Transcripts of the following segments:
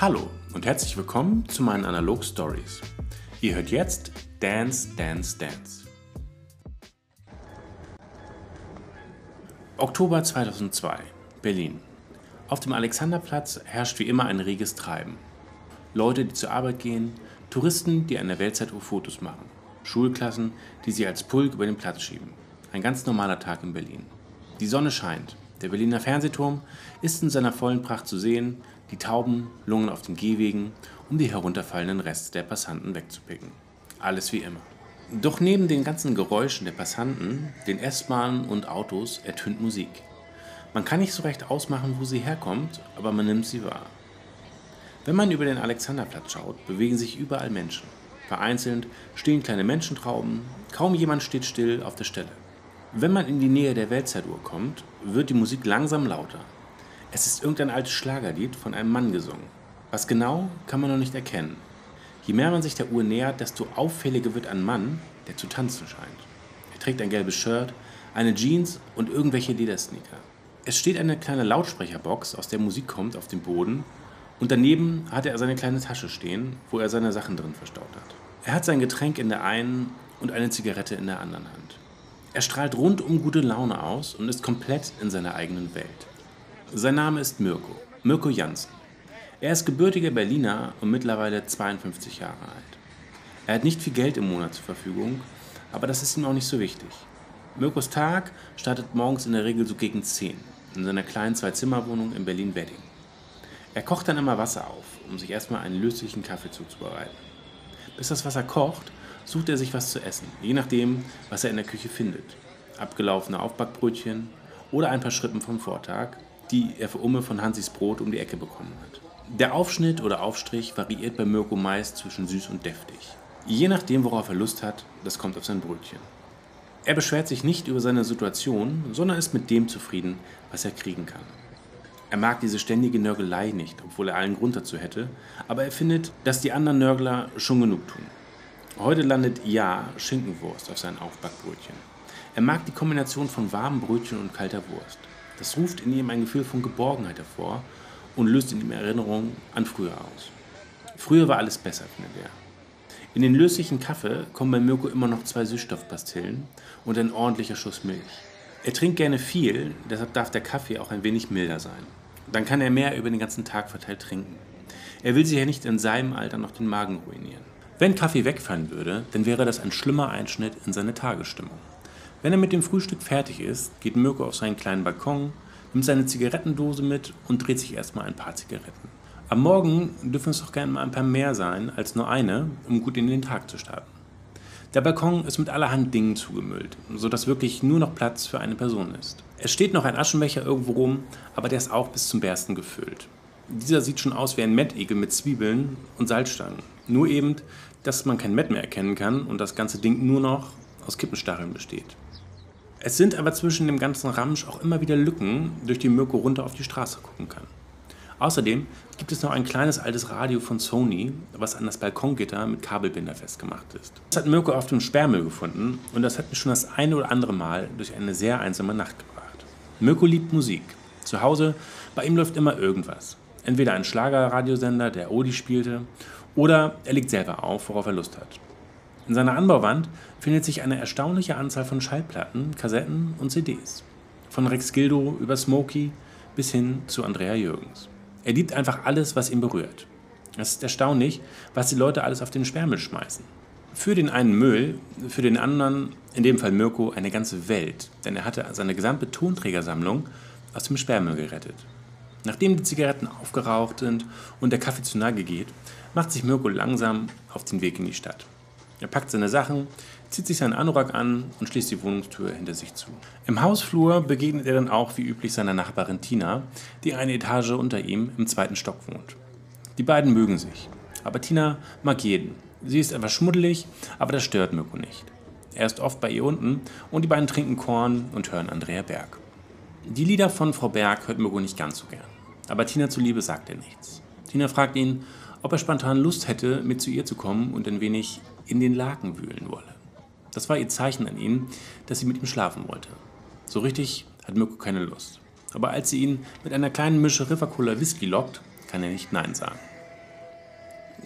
Hallo und herzlich willkommen zu meinen Analog Stories. Ihr hört jetzt Dance, Dance, Dance. Oktober 2002, Berlin. Auf dem Alexanderplatz herrscht wie immer ein reges Treiben. Leute, die zur Arbeit gehen, Touristen, die an der Weltzeituhr Fotos machen, Schulklassen, die sie als Pulk über den Platz schieben. Ein ganz normaler Tag in Berlin. Die Sonne scheint. Der Berliner Fernsehturm ist in seiner vollen Pracht zu sehen, die Tauben lungen auf den Gehwegen, um die herunterfallenden Reste der Passanten wegzupicken. Alles wie immer. Doch neben den ganzen Geräuschen der Passanten, den S-Bahnen und Autos ertönt Musik. Man kann nicht so recht ausmachen, wo sie herkommt, aber man nimmt sie wahr. Wenn man über den Alexanderplatz schaut, bewegen sich überall Menschen. Vereinzelt stehen kleine Menschentrauben, kaum jemand steht still auf der Stelle. Wenn man in die Nähe der Weltzeituhr kommt, wird die Musik langsam lauter. Es ist irgendein altes Schlagerlied von einem Mann gesungen. Was genau, kann man noch nicht erkennen. Je mehr man sich der Uhr nähert, desto auffälliger wird ein Mann, der zu tanzen scheint. Er trägt ein gelbes Shirt, eine Jeans und irgendwelche Ledersneaker. Es steht eine kleine Lautsprecherbox, aus der Musik kommt, auf dem Boden und daneben hat er seine kleine Tasche stehen, wo er seine Sachen drin verstaut hat. Er hat sein Getränk in der einen und eine Zigarette in der anderen Hand. Er strahlt rundum gute Laune aus und ist komplett in seiner eigenen Welt. Sein Name ist Mirko, Mirko Jansen. Er ist gebürtiger Berliner und mittlerweile 52 Jahre alt. Er hat nicht viel Geld im Monat zur Verfügung, aber das ist ihm auch nicht so wichtig. Mirkos Tag startet morgens in der Regel so gegen 10 in seiner kleinen Zwei-Zimmer-Wohnung in Berlin-Wedding. Er kocht dann immer Wasser auf, um sich erstmal einen löslichen Kaffee zuzubereiten. Bis das Wasser kocht, sucht er sich was zu essen, je nachdem, was er in der Küche findet. Abgelaufene Aufbackbrötchen oder ein paar Schrippen vom Vortag, die er für Umme von Hansis Brot um die Ecke bekommen hat. Der Aufschnitt oder Aufstrich variiert bei Mirko meist zwischen süß und deftig. Je nachdem, worauf er Lust hat, das kommt auf sein Brötchen. Er beschwert sich nicht über seine Situation, sondern ist mit dem zufrieden, was er kriegen kann. Er mag diese ständige Nörgelei nicht, obwohl er allen Grund dazu hätte, aber er findet, dass die anderen Nörgler schon genug tun. Heute landet Ja Schinkenwurst auf seinen Aufbackbrötchen. Er mag die Kombination von warmem Brötchen und kalter Wurst. Das ruft in ihm ein Gefühl von Geborgenheit hervor und löst in ihm Erinnerungen an früher aus. Früher war alles besser, findet er. In den löslichen Kaffee kommen bei Mirko immer noch zwei Süßstoffpastillen und ein ordentlicher Schuss Milch. Er trinkt gerne viel, deshalb darf der Kaffee auch ein wenig milder sein. Dann kann er mehr über den ganzen Tag verteilt trinken. Er will sich ja nicht in seinem Alter noch den Magen ruinieren. Wenn Kaffee wegfallen würde, dann wäre das ein schlimmer Einschnitt in seine Tagesstimmung. Wenn er mit dem Frühstück fertig ist, geht Mirko auf seinen kleinen Balkon, nimmt seine Zigarettendose mit und dreht sich erstmal ein paar Zigaretten. Am Morgen dürfen es doch gerne mal ein paar mehr sein als nur eine, um gut in den Tag zu starten. Der Balkon ist mit allerhand Dingen zugemüllt, sodass wirklich nur noch Platz für eine Person ist. Es steht noch ein Aschenbecher irgendwo rum, aber der ist auch bis zum Bersten gefüllt. Dieser sieht schon aus wie ein Mettegel mit Zwiebeln und Salzstangen. Nur eben, dass man kein Mett mehr erkennen kann und das ganze Ding nur noch aus Kippenstacheln besteht. Es sind aber zwischen dem ganzen Ramsch auch immer wieder Lücken, durch die Mirko runter auf die Straße gucken kann. Außerdem gibt es noch ein kleines altes Radio von Sony, was an das Balkongitter mit Kabelbinder festgemacht ist. Das hat Mirko auf dem Sperrmüll gefunden und das hat mich schon das eine oder andere Mal durch eine sehr einsame Nacht gebracht. Mirko liebt Musik. Zu Hause, bei ihm läuft immer irgendwas. Entweder ein Schlagerradiosender, der Odi spielte, oder er legt selber auf, worauf er Lust hat. In seiner Anbauwand findet sich eine erstaunliche Anzahl von Schallplatten, Kassetten und CDs. Von Rex Gildo über Smokey bis hin zu Andrea Jürgens. Er liebt einfach alles, was ihn berührt. Es ist erstaunlich, was die Leute alles auf den Sperrmüll schmeißen. Für den einen Müll, für den anderen, in dem Fall Mirko, eine ganze Welt, denn er hatte seine gesamte Tonträgersammlung aus dem Sperrmüll gerettet. Nachdem die Zigaretten aufgeraucht sind und der Kaffee zu Nage geht, macht sich Mirko langsam auf den Weg in die Stadt. Er packt seine Sachen, zieht sich seinen Anorak an und schließt die Wohnungstür hinter sich zu. Im Hausflur begegnet er dann auch wie üblich seiner Nachbarin Tina, die eine Etage unter ihm im zweiten Stock wohnt. Die beiden mögen sich, aber Tina mag jeden. Sie ist etwas schmuddelig, aber das stört Mirko nicht. Er ist oft bei ihr unten und die beiden trinken Korn und hören Andrea Berg. Die Lieder von Frau Berg hört Mirko nicht ganz so gern, aber Tina zuliebe sagt er nichts. Tina fragt ihn, ob er spontan Lust hätte, mit zu ihr zu kommen und ein wenig in den Laken wühlen wolle. Das war ihr Zeichen an ihn, dass sie mit ihm schlafen wollte. So richtig hat Mirko keine Lust. Aber als sie ihn mit einer kleinen Mische River Cola Whisky lockt, kann er nicht Nein sagen.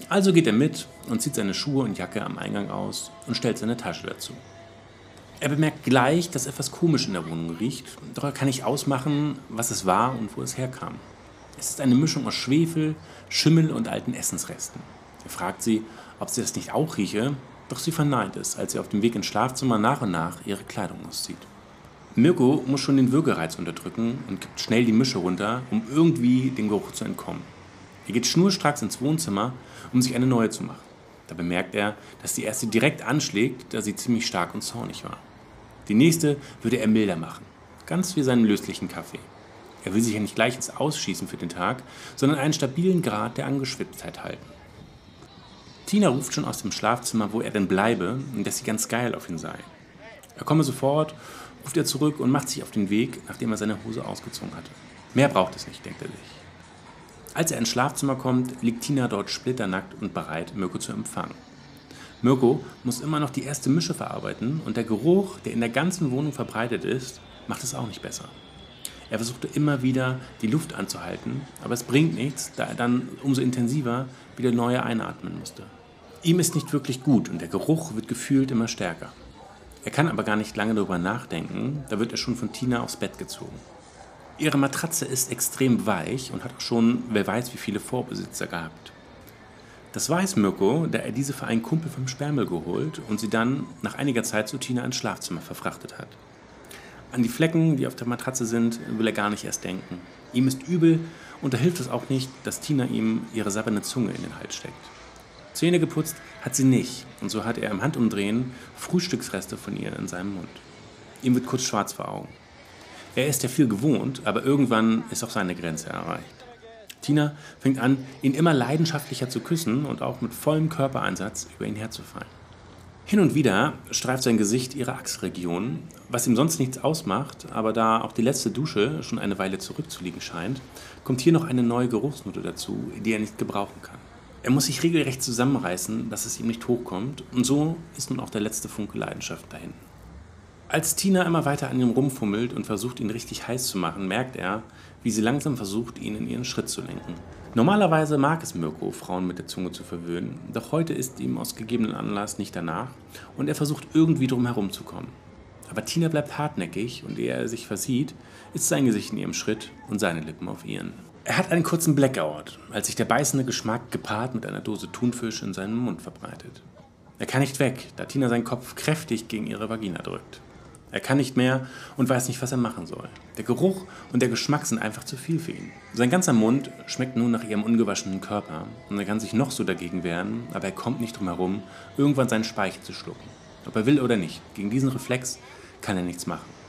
Also geht er mit und zieht seine Schuhe und Jacke am Eingang aus und stellt seine Tasche dazu. Er bemerkt gleich, dass etwas komisch in der Wohnung riecht, doch er kann nicht ausmachen, was es war und wo es herkam. Es ist eine Mischung aus Schwefel, Schimmel und alten Essensresten. Er fragt sie, ob sie das nicht auch rieche, doch sie verneint es, als sie auf dem Weg ins Schlafzimmer nach und nach ihre Kleidung auszieht. Mirko muss schon den Würgereiz unterdrücken und kippt schnell die Mische runter, um irgendwie dem Geruch zu entkommen. Er geht schnurstracks ins Wohnzimmer, um sich eine neue zu machen. Da bemerkt er, dass die erste direkt anschlägt, da sie ziemlich stark und zornig war. Die nächste würde er milder machen, ganz wie seinen löslichen Kaffee. Er will sich ja nicht gleich ins Ausschießen für den Tag, sondern einen stabilen Grad der Angeschwitztheit halten. Tina ruft schon aus dem Schlafzimmer, wo er denn bleibe und dass sie ganz geil auf ihn sei. Er komme sofort, ruft er zurück und macht sich auf den Weg, nachdem er seine Hose ausgezogen hatte. Mehr braucht es nicht, denkt er sich. Als er ins Schlafzimmer kommt, liegt Tina dort splitternackt und bereit, Mirko zu empfangen. Mirko muss immer noch die erste Mische verarbeiten und der Geruch, der in der ganzen Wohnung verbreitet ist, macht es auch nicht besser. Er versuchte immer wieder, die Luft anzuhalten, aber es bringt nichts, da er dann umso intensiver wieder neue einatmen musste. Ihm ist nicht wirklich gut und der Geruch wird gefühlt immer stärker. Er kann aber gar nicht lange darüber nachdenken, da wird er schon von Tina aufs Bett gezogen. Ihre Matratze ist extrem weich und hat auch schon, wer weiß, wie viele Vorbesitzer gehabt. Das weiß Mirko, da er diese für einen Kumpel vom Sperrmüll geholt und sie dann nach einiger Zeit zu Tina ins Schlafzimmer verfrachtet hat. An die Flecken, die auf der Matratze sind, will er gar nicht erst denken. Ihm ist übel und da hilft es auch nicht, dass Tina ihm ihre sabberne Zunge in den Hals steckt. Zähne geputzt hat sie nicht und so hat er im Handumdrehen Frühstücksreste von ihr in seinem Mund. Ihm wird kurz schwarz vor Augen. Er ist ja viel gewohnt, aber irgendwann ist auch seine Grenze erreicht. Tina fängt an, ihn immer leidenschaftlicher zu küssen und auch mit vollem Körpereinsatz über ihn herzufallen. Hin und wieder streift sein Gesicht ihre Achsregion, was ihm sonst nichts ausmacht, aber da auch die letzte Dusche schon eine Weile zurückzuliegen scheint, kommt hier noch eine neue Geruchsnote dazu, die er nicht gebrauchen kann. Er muss sich regelrecht zusammenreißen, dass es ihm nicht hochkommt, und so ist nun auch der letzte Funke Leidenschaft dahin. Als Tina immer weiter an ihm rumfummelt und versucht, ihn richtig heiß zu machen, merkt er, wie sie langsam versucht, ihn in ihren Schritt zu lenken. Normalerweise mag es Mirko, Frauen mit der Zunge zu verwöhnen, doch heute ist ihm aus gegebenen Anlass nicht danach und er versucht irgendwie drum herumzukommen. Aber Tina bleibt hartnäckig und ehe er sich versieht, ist sein Gesicht in ihrem Schritt und seine Lippen auf ihren. Er hat einen kurzen Blackout, als sich der beißende Geschmack gepaart mit einer Dose Thunfisch in seinem Mund verbreitet. Er kann nicht weg, da Tina seinen Kopf kräftig gegen ihre Vagina drückt. Er kann nicht mehr und weiß nicht, was er machen soll. Der Geruch und der Geschmack sind einfach zu viel für ihn. Sein ganzer Mund schmeckt nun nach ihrem ungewaschenen Körper und er kann sich noch so dagegen wehren, aber er kommt nicht drum herum, irgendwann seinen Speichel zu schlucken. Ob er will oder nicht, gegen diesen Reflex kann er nichts machen.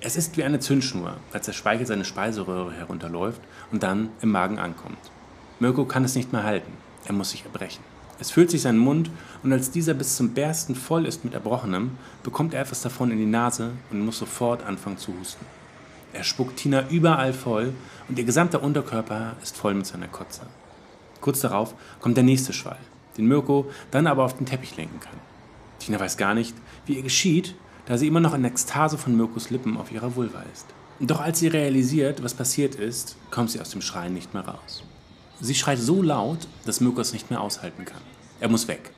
Es ist wie eine Zündschnur, als der Speichel seine Speiseröhre herunterläuft und dann im Magen ankommt. Mirko kann es nicht mehr halten. Er muss sich erbrechen. Es füllt sich sein Mund und als dieser bis zum Bersten voll ist mit Erbrochenem, bekommt er etwas davon in die Nase und muss sofort anfangen zu husten. Er spuckt Tina überall voll und ihr gesamter Unterkörper ist voll mit seiner Kotze. Kurz darauf kommt der nächste Schwall, den Mirko dann aber auf den Teppich lenken kann. Tina weiß gar nicht, wie ihr geschieht, da sie immer noch in Ekstase von Mirkos Lippen auf ihrer Vulva ist. Doch als sie realisiert, was passiert ist, kommt sie aus dem Schreien nicht mehr raus. Sie schreit so laut, dass Mirko es nicht mehr aushalten kann. Er muss weg.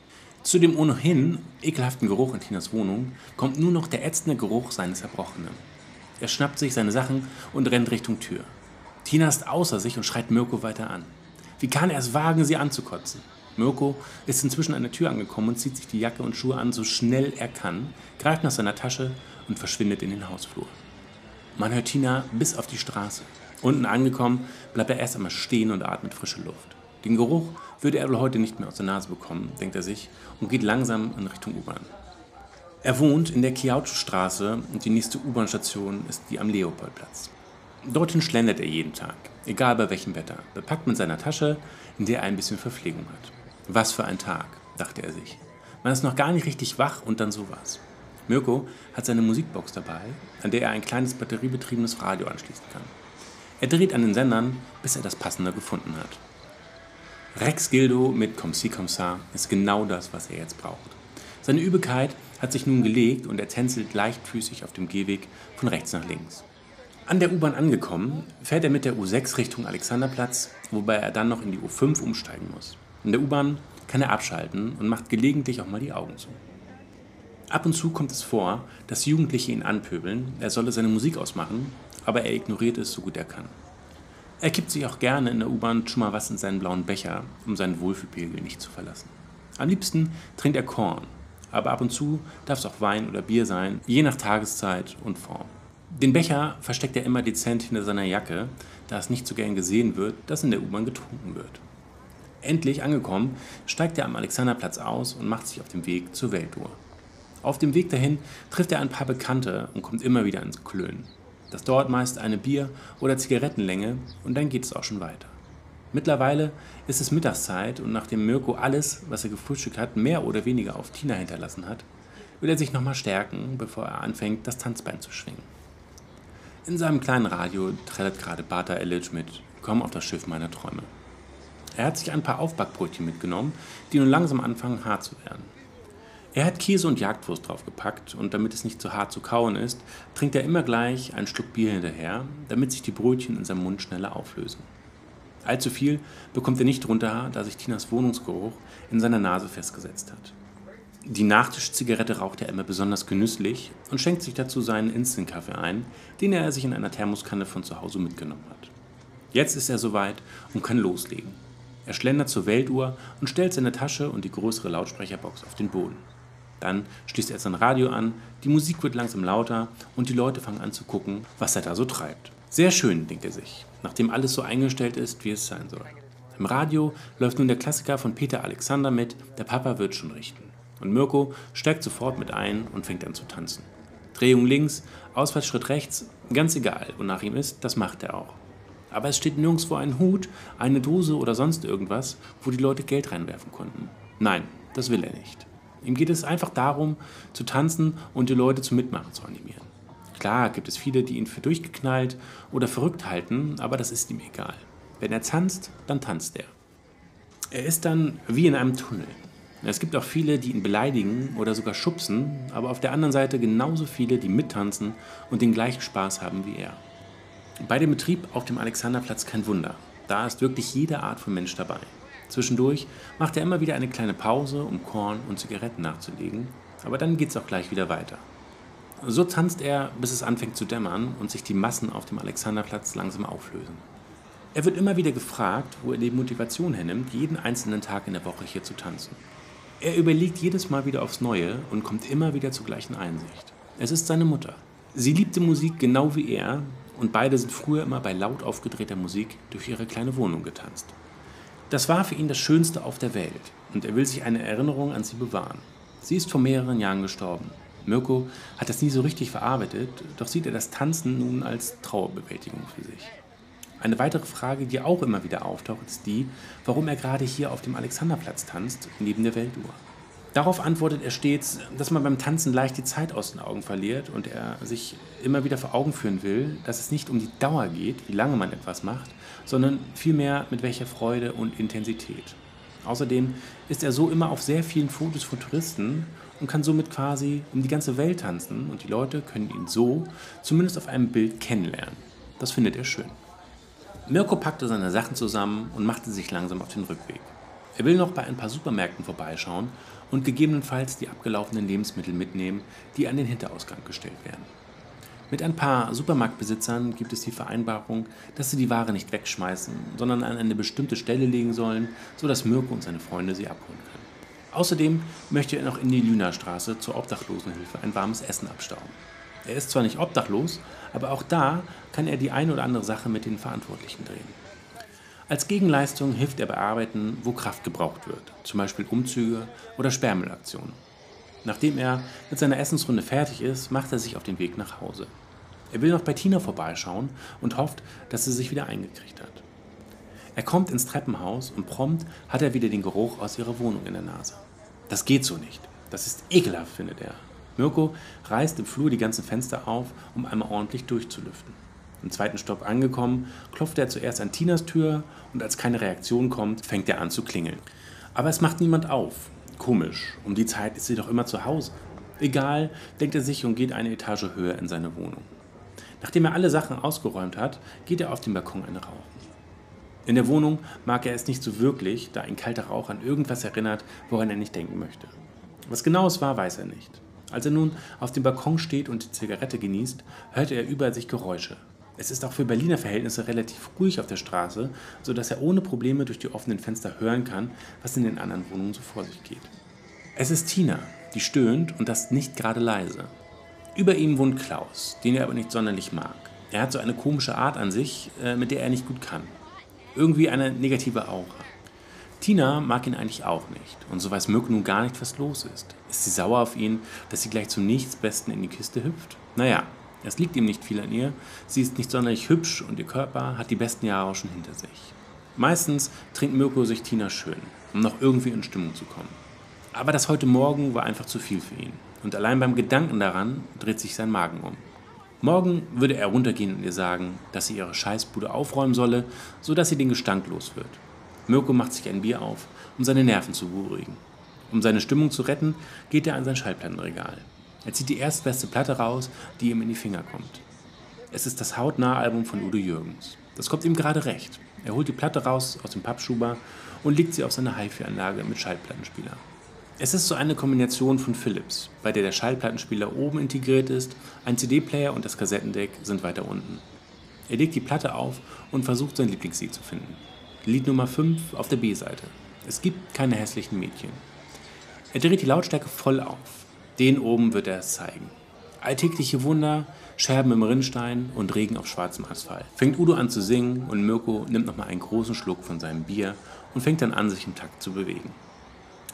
Zu dem ohnehin ekelhaften Geruch in Tinas Wohnung kommt nur noch der ätzende Geruch seines Erbrochenen. Er schnappt sich seine Sachen und rennt Richtung Tür. Tina ist außer sich und schreit Mirko weiter an. Wie kann er es wagen, sie anzukotzen? Mirko ist inzwischen an der Tür angekommen und zieht sich die Jacke und Schuhe an, so schnell er kann, greift nach seiner Tasche und verschwindet in den Hausflur. Man hört Tina bis auf die Straße. Unten angekommen, bleibt er erst einmal stehen und atmet frische Luft. Den Geruch würde er wohl heute nicht mehr aus der Nase bekommen, denkt er sich, und geht langsam in Richtung U-Bahn. Er wohnt in der Kiautschustraße und die nächste U-Bahn-Station ist die am Leopoldplatz. Dorthin schlendert er jeden Tag, egal bei welchem Wetter, bepackt mit seiner Tasche, in der er ein bisschen Verpflegung hat. Was für ein Tag, dachte er sich. Man ist noch gar nicht richtig wach und dann sowas. Mirko hat seine Musikbox dabei, an der er ein kleines batteriebetriebenes Radio anschließen kann. Er dreht an den Sendern, bis er das Passende gefunden hat. Rex Gildo mit Comme si comme ça ist genau das, was er jetzt braucht. Seine Übelkeit hat sich nun gelegt und er tänzelt leichtfüßig auf dem Gehweg von rechts nach links. An der U-Bahn angekommen, fährt er mit der U6 Richtung Alexanderplatz, wobei er dann noch in die U5 umsteigen muss. In der U-Bahn kann er abschalten und macht gelegentlich auch mal die Augen zu. Ab und zu kommt es vor, dass Jugendliche ihn anpöbeln, er solle seine Musik ausmachen, aber er ignoriert es so gut er kann. Er kippt sich auch gerne in der U-Bahn schon mal was in seinen blauen Becher, um seinen Wohlfühlpegel nicht zu verlassen. Am liebsten trinkt er Korn, aber ab und zu darf es auch Wein oder Bier sein, je nach Tageszeit und Form. Den Becher versteckt er immer dezent hinter seiner Jacke, da es nicht so gern gesehen wird, dass in der U-Bahn getrunken wird. Endlich angekommen, steigt er am Alexanderplatz aus und macht sich auf den Weg zur Weltuhr. Auf dem Weg dahin trifft er ein paar Bekannte und kommt immer wieder ins Klönen. Das dauert meist eine Bier- oder Zigarettenlänge und dann geht es auch schon weiter. Mittlerweile ist es Mittagszeit und nachdem Mirko alles, was er gefrühstückt hat, mehr oder weniger auf Tina hinterlassen hat, will er sich nochmal stärken, bevor er anfängt, das Tanzbein zu schwingen. In seinem kleinen Radio trällert gerade Bata Elic mit Komm auf das Schiff meiner Träume. Er hat sich ein paar Aufbackbrötchen mitgenommen, die nun langsam anfangen hart zu werden. Er hat Käse und Jagdwurst draufgepackt und damit es nicht zu hart zu kauen ist, trinkt er immer gleich einen Schluck Bier hinterher, damit sich die Brötchen in seinem Mund schneller auflösen. Allzu viel bekommt er nicht runter, da sich Tinas Wohnungsgeruch in seiner Nase festgesetzt hat. Die Nachtischzigarette raucht er immer besonders genüsslich und schenkt sich dazu seinen Instant-Kaffee ein, den er sich in einer Thermoskanne von zu Hause mitgenommen hat. Jetzt ist er soweit und kann loslegen. Er schlendert zur Weltuhr und stellt seine Tasche und die größere Lautsprecherbox auf den Boden. Dann schließt er sein Radio an, die Musik wird langsam lauter und die Leute fangen an zu gucken, was er da so treibt. Sehr schön, denkt er sich, nachdem alles so eingestellt ist, wie es sein soll. Im Radio läuft nun der Klassiker von Peter Alexander mit Der Papa wird schon richten. Und Mirko steigt sofort mit ein und fängt an zu tanzen. Drehung links, Ausfallschritt rechts, ganz egal, wonach ihm ist, das macht er auch. Aber es steht nirgendwo ein Hut, eine Dose oder sonst irgendwas, wo die Leute Geld reinwerfen konnten. Nein, das will er nicht. Ihm geht es einfach darum, zu tanzen und die Leute zum Mitmachen zu animieren. Klar gibt es viele, die ihn für durchgeknallt oder verrückt halten, aber das ist ihm egal. Wenn er tanzt, dann tanzt er. Er ist dann wie in einem Tunnel. Es gibt auch viele, die ihn beleidigen oder sogar schubsen, aber auf der anderen Seite genauso viele, die mittanzen und den gleichen Spaß haben wie er. Bei dem Betrieb auf dem Alexanderplatz kein Wunder. Da ist wirklich jede Art von Mensch dabei. Zwischendurch macht er immer wieder eine kleine Pause, um Korn und Zigaretten nachzulegen, aber dann geht es auch gleich wieder weiter. So tanzt er, bis es anfängt zu dämmern und sich die Massen auf dem Alexanderplatz langsam auflösen. Er wird immer wieder gefragt, wo er die Motivation hernimmt, jeden einzelnen Tag in der Woche hier zu tanzen. Er überlegt jedes Mal wieder aufs Neue und kommt immer wieder zur gleichen Einsicht. Es ist seine Mutter. Sie liebte Musik genau wie er und beide sind früher immer bei laut aufgedrehter Musik durch ihre kleine Wohnung getanzt. Das war für ihn das Schönste auf der Welt und er will sich eine Erinnerung an sie bewahren. Sie ist vor mehreren Jahren gestorben. Mirko hat das nie so richtig verarbeitet, doch sieht er das Tanzen nun als Trauerbewältigung für sich. Eine weitere Frage, die auch immer wieder auftaucht, ist die, warum er gerade hier auf dem Alexanderplatz tanzt, neben der Weltuhr. Darauf antwortet er stets, dass man beim Tanzen leicht die Zeit aus den Augen verliert und er sich immer wieder vor Augen führen will, dass es nicht um die Dauer geht, wie lange man etwas macht, sondern vielmehr mit welcher Freude und Intensität. Außerdem ist er so immer auf sehr vielen Fotos von Touristen und kann somit quasi um die ganze Welt tanzen und die Leute können ihn so zumindest auf einem Bild kennenlernen. Das findet er schön. Mirko packte seine Sachen zusammen und machte sich langsam auf den Rückweg. Er will noch bei ein paar Supermärkten vorbeischauen und gegebenenfalls die abgelaufenen Lebensmittel mitnehmen, die an den Hinterausgang gestellt werden. Mit ein paar Supermarktbesitzern gibt es die Vereinbarung, dass sie die Ware nicht wegschmeißen, sondern an eine bestimmte Stelle legen sollen, sodass Mirko und seine Freunde sie abholen können. Außerdem möchte er noch in die Lünerstraße zur Obdachlosenhilfe ein warmes Essen abstauben. Er ist zwar nicht obdachlos, aber auch da kann er die eine oder andere Sache mit den Verantwortlichen drehen. Als Gegenleistung hilft er bei Arbeiten, wo Kraft gebraucht wird, zum Beispiel Umzüge oder Sperrmüllaktionen. Nachdem er mit seiner Essensrunde fertig ist, macht er sich auf den Weg nach Hause. Er will noch bei Tina vorbeischauen und hofft, dass sie sich wieder eingekriegt hat. Er kommt ins Treppenhaus und prompt hat er wieder den Geruch aus ihrer Wohnung in der Nase. Das geht so nicht. Das ist ekelhaft, findet er. Mirko reißt im Flur die ganzen Fenster auf, um einmal ordentlich durchzulüften. Im zweiten Stock angekommen, klopft er zuerst an Tinas Tür und als keine Reaktion kommt, fängt er an zu klingeln. Aber es macht niemand auf. Komisch, um die Zeit ist sie doch immer zu Hause. Egal, denkt er sich und geht eine Etage höher in seine Wohnung. Nachdem er alle Sachen ausgeräumt hat, geht er auf den Balkon eine rauchen. In der Wohnung mag er es nicht so wirklich, da ein kalter Rauch an irgendwas erinnert, woran er nicht denken möchte. Was genau es war, weiß er nicht. Als er nun auf dem Balkon steht und die Zigarette genießt, hört er über sich Geräusche. Es ist auch für Berliner Verhältnisse relativ ruhig auf der Straße, sodass er ohne Probleme durch die offenen Fenster hören kann, was in den anderen Wohnungen so vor sich geht. Es ist Tina, die stöhnt und das nicht gerade leise. Über ihm wohnt Klaus, den er aber nicht sonderlich mag. Er hat so eine komische Art an sich, äh, mit der er nicht gut kann. Irgendwie eine negative Aura. Tina mag ihn eigentlich auch nicht und so weiß Mirko nun gar nicht, was los ist. Ist sie sauer auf ihn, dass sie gleich zum Nichtsbesten in die Kiste hüpft? Naja, es liegt ihm nicht viel an ihr, sie ist nicht sonderlich hübsch und ihr Körper hat die besten Jahre schon hinter sich. Meistens trinkt Mirko sich Tina schön, um noch irgendwie in Stimmung zu kommen. Aber das heute Morgen war einfach zu viel für ihn und allein beim Gedanken daran dreht sich sein Magen um. Morgen würde er runtergehen und ihr sagen, dass sie ihre Scheißbude aufräumen solle, sodass sie den Gestank los wird. Mirko macht sich ein Bier auf, um seine Nerven zu beruhigen. Um seine Stimmung zu retten, geht er an sein Schallplattenregal. Er zieht die erstbeste Platte raus, die ihm in die Finger kommt. Es ist das Hautnah-Album von Udo Jürgens. Das kommt ihm gerade recht. Er holt die Platte raus aus dem Pappschuber und legt sie auf seine HiFi-Anlage mit Schallplattenspieler. Es ist so eine Kombination von Philips, bei der der Schallplattenspieler oben integriert ist, ein CD-Player und das Kassettendeck sind weiter unten. Er legt die Platte auf und versucht sein Lieblingslied zu finden. Lied Nummer 5 auf der B-Seite. Es gibt keine hässlichen Mädchen. Er dreht die Lautstärke voll auf. Den oben wird er es zeigen. Alltägliche Wunder, Scherben im Rinnstein und Regen auf schwarzem Asphalt. Fängt Udo an zu singen und Mirko nimmt nochmal einen großen Schluck von seinem Bier und fängt dann an, sich im Takt zu bewegen.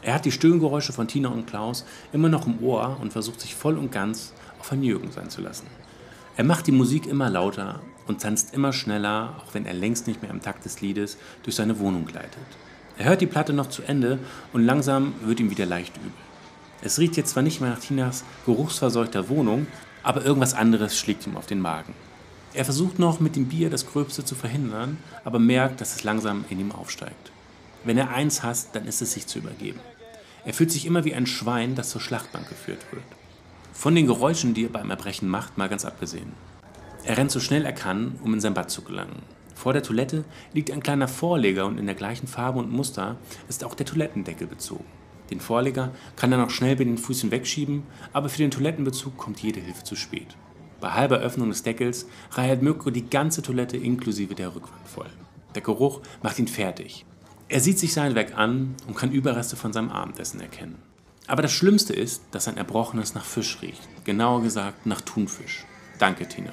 Er hat die Stöhngeräusche von Tina und Klaus immer noch im Ohr und versucht sich voll und ganz auf Herrn Jürgen sein zu lassen. Er macht die Musik immer lauter und tanzt immer schneller, auch wenn er längst nicht mehr im Takt des Liedes durch seine Wohnung gleitet. Er hört die Platte noch zu Ende und langsam wird ihm wieder leicht übel. Es riecht jetzt zwar nicht mehr nach Tinas geruchsverseuchter Wohnung, aber irgendwas anderes schlägt ihm auf den Magen. Er versucht noch mit dem Bier das Gröbste zu verhindern, aber merkt, dass es langsam in ihm aufsteigt. Wenn er eins hasst, dann ist es sich zu übergeben. Er fühlt sich immer wie ein Schwein, das zur Schlachtbank geführt wird. Von den Geräuschen, die er beim Erbrechen macht, mal ganz abgesehen. Er rennt so schnell er kann, um in sein Bad zu gelangen. Vor der Toilette liegt ein kleiner Vorleger und in der gleichen Farbe und Muster ist auch der Toilettendeckel bezogen. Den Vorleger kann er noch schnell mit den Füßen wegschieben, aber für den Toilettenbezug kommt jede Hilfe zu spät. Bei halber Öffnung des Deckels reiert Mirko die ganze Toilette inklusive der Rückwand voll. Der Geruch macht ihn fertig. Er sieht sich sein Werk an und kann Überreste von seinem Abendessen erkennen. Aber das Schlimmste ist, dass sein Erbrochenes nach Fisch riecht. Genauer gesagt nach Thunfisch. Danke, Tina.